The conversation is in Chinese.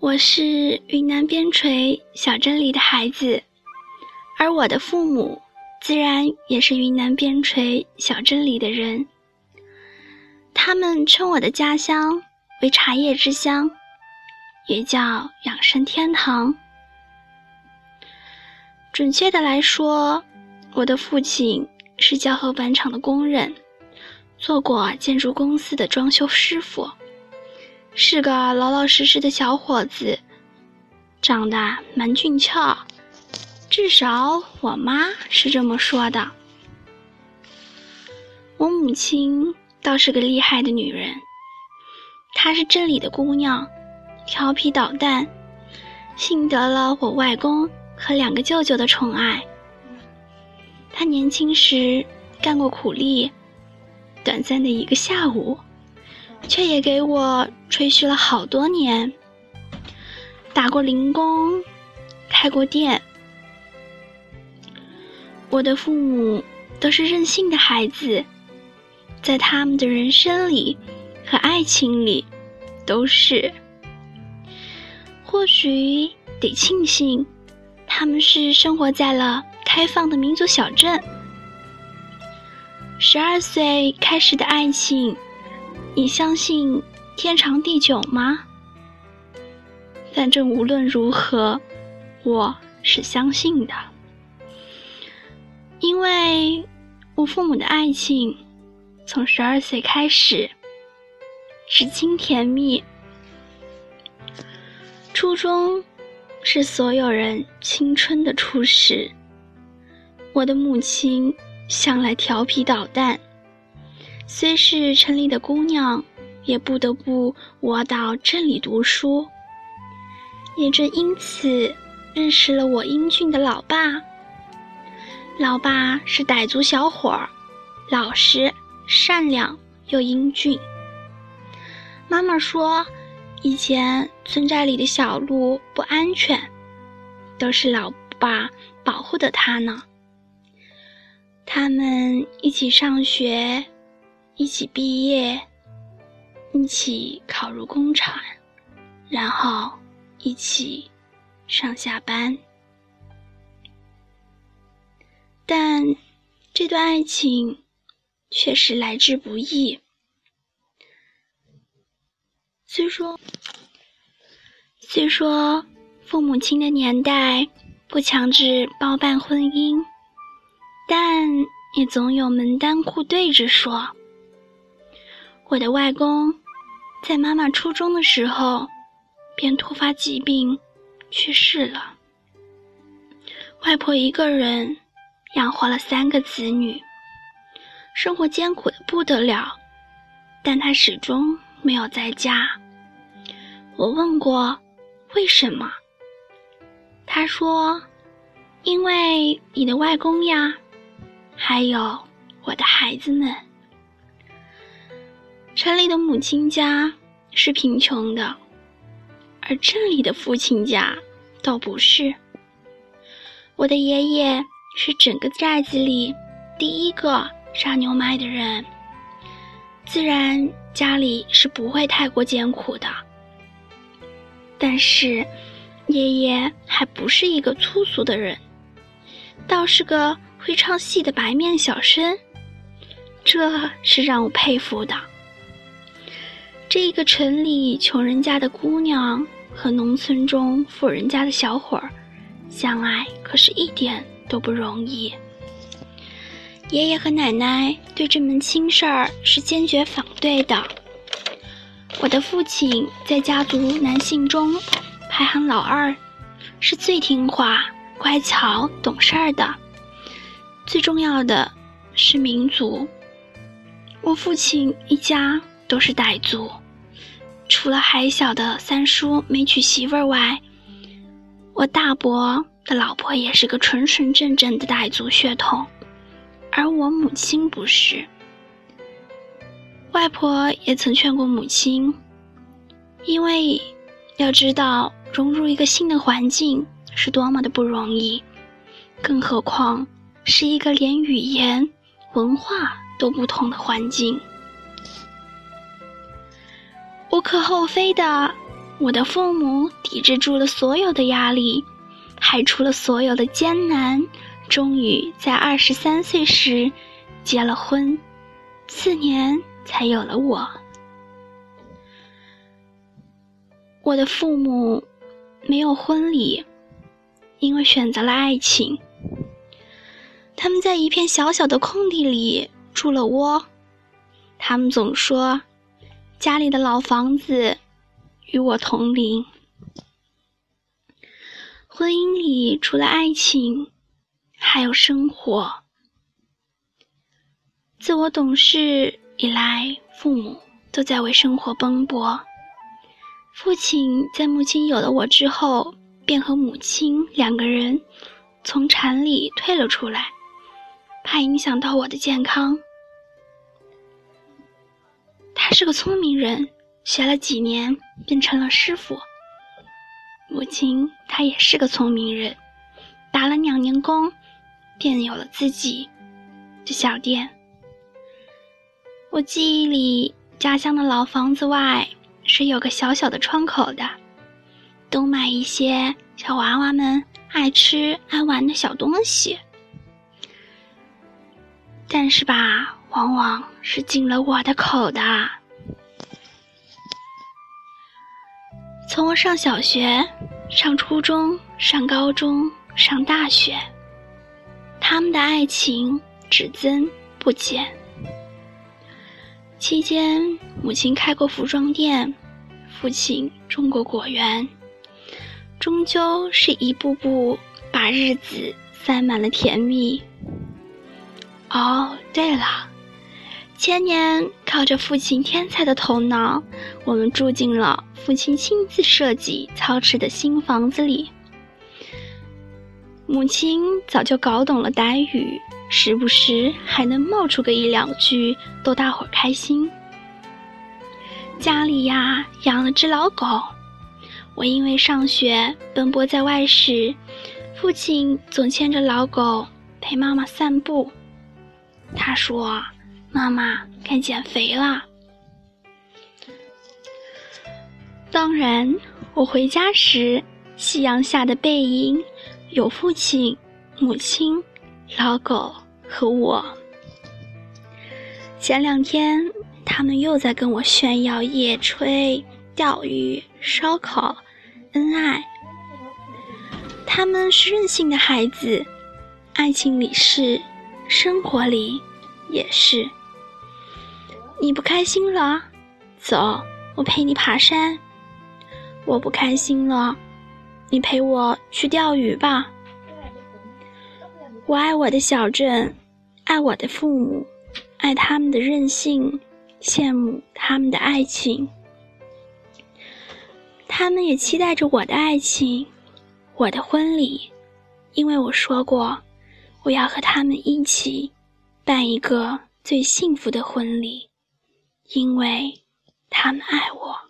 我是云南边陲小镇里的孩子，而我的父母自然也是云南边陲小镇里的人。他们称我的家乡为茶叶之乡，也叫养生天堂。准确的来说，我的父亲是胶合板厂的工人，做过建筑公司的装修师傅。是个老老实实的小伙子，长得蛮俊俏，至少我妈是这么说的。我母亲倒是个厉害的女人，她是镇里的姑娘，调皮捣蛋，幸得了我外公和两个舅舅的宠爱。他年轻时干过苦力，短暂的一个下午。却也给我吹嘘了好多年，打过零工，开过店。我的父母都是任性的孩子，在他们的人生里和爱情里，都是。或许得庆幸，他们是生活在了开放的民族小镇。十二岁开始的爱情。你相信天长地久吗？反正无论如何，我是相信的，因为我父母的爱情从十二岁开始，至今甜蜜。初中是所有人青春的初始，我的母亲向来调皮捣蛋。虽是城里的姑娘，也不得不我到镇里读书。也正因此，认识了我英俊的老爸。老爸是傣族小伙儿，老实、善良又英俊。妈妈说，以前村寨里的小路不安全，都是老爸保护的他呢。他们一起上学。一起毕业，一起考入工厂，然后一起上下班。但这段爱情确实来之不易。虽说，虽说父母亲的年代不强制包办婚姻，但也总有门当户对之说。我的外公在妈妈初中的时候便突发疾病去世了。外婆一个人养活了三个子女，生活艰苦的不得了，但她始终没有在家。我问过为什么，她说：“因为你的外公呀，还有我的孩子们。”城里的母亲家是贫穷的，而镇里的父亲家倒不是。我的爷爷是整个寨子里第一个杀牛卖的人，自然家里是不会太过艰苦的。但是，爷爷还不是一个粗俗的人，倒是个会唱戏的白面小生，这是让我佩服的。这个城里穷人家的姑娘和农村中富人家的小伙儿相爱，可是一点都不容易。爷爷和奶奶对这门亲事儿是坚决反对的。我的父亲在家族男性中排行老二，是最听话、乖巧、懂事儿的。最重要的是民族。我父亲一家。都是傣族，除了还小的三叔没娶媳妇儿外，我大伯的老婆也是个纯纯正正的傣族血统，而我母亲不是。外婆也曾劝过母亲，因为要知道融入一个新的环境是多么的不容易，更何况是一个连语言、文化都不同的环境。无可厚非的，我的父母抵制住了所有的压力，排除了所有的艰难，终于在二十三岁时结了婚，次年才有了我。我的父母没有婚礼，因为选择了爱情。他们在一片小小的空地里筑了窝。他们总说，家里的老房子与我同龄。婚姻里除了爱情，还有生活。自我懂事以来，父母都在为生活奔波。父亲在母亲有了我之后，便和母亲两个人从厂里退了出来，怕影响到我的健康。他是个聪明人，学了几年便成了师傅。母亲她也是个聪明人，打了两年工，便有了自己的小店。我记忆里家乡的老房子外。是有个小小的窗口的，都买一些小娃娃们爱吃爱玩的小东西。但是吧，往往是进了我的口的。从我上小学、上初中、上高中、上大学，他们的爱情只增不减。期间，母亲开过服装店，父亲种过果园，终究是一步步把日子塞满了甜蜜。哦，对了，前年靠着父亲天才的头脑，我们住进了父亲亲自设计操持的新房子里。母亲早就搞懂了傣语。时不时还能冒出个一两句，逗大伙儿开心。家里呀养了只老狗，我因为上学奔波在外时，父亲总牵着老狗陪妈妈散步。他说：“妈妈该减肥了。”当然，我回家时，夕阳下的背影有父亲、母亲。老狗和我，前两天他们又在跟我炫耀野炊、钓鱼、烧烤、恩爱。他们是任性的孩子，爱情里是，生活里也是。你不开心了，走，我陪你爬山。我不开心了，你陪我去钓鱼吧。我爱我的小镇，爱我的父母，爱他们的任性，羡慕他们的爱情。他们也期待着我的爱情，我的婚礼，因为我说过，我要和他们一起办一个最幸福的婚礼，因为他们爱我。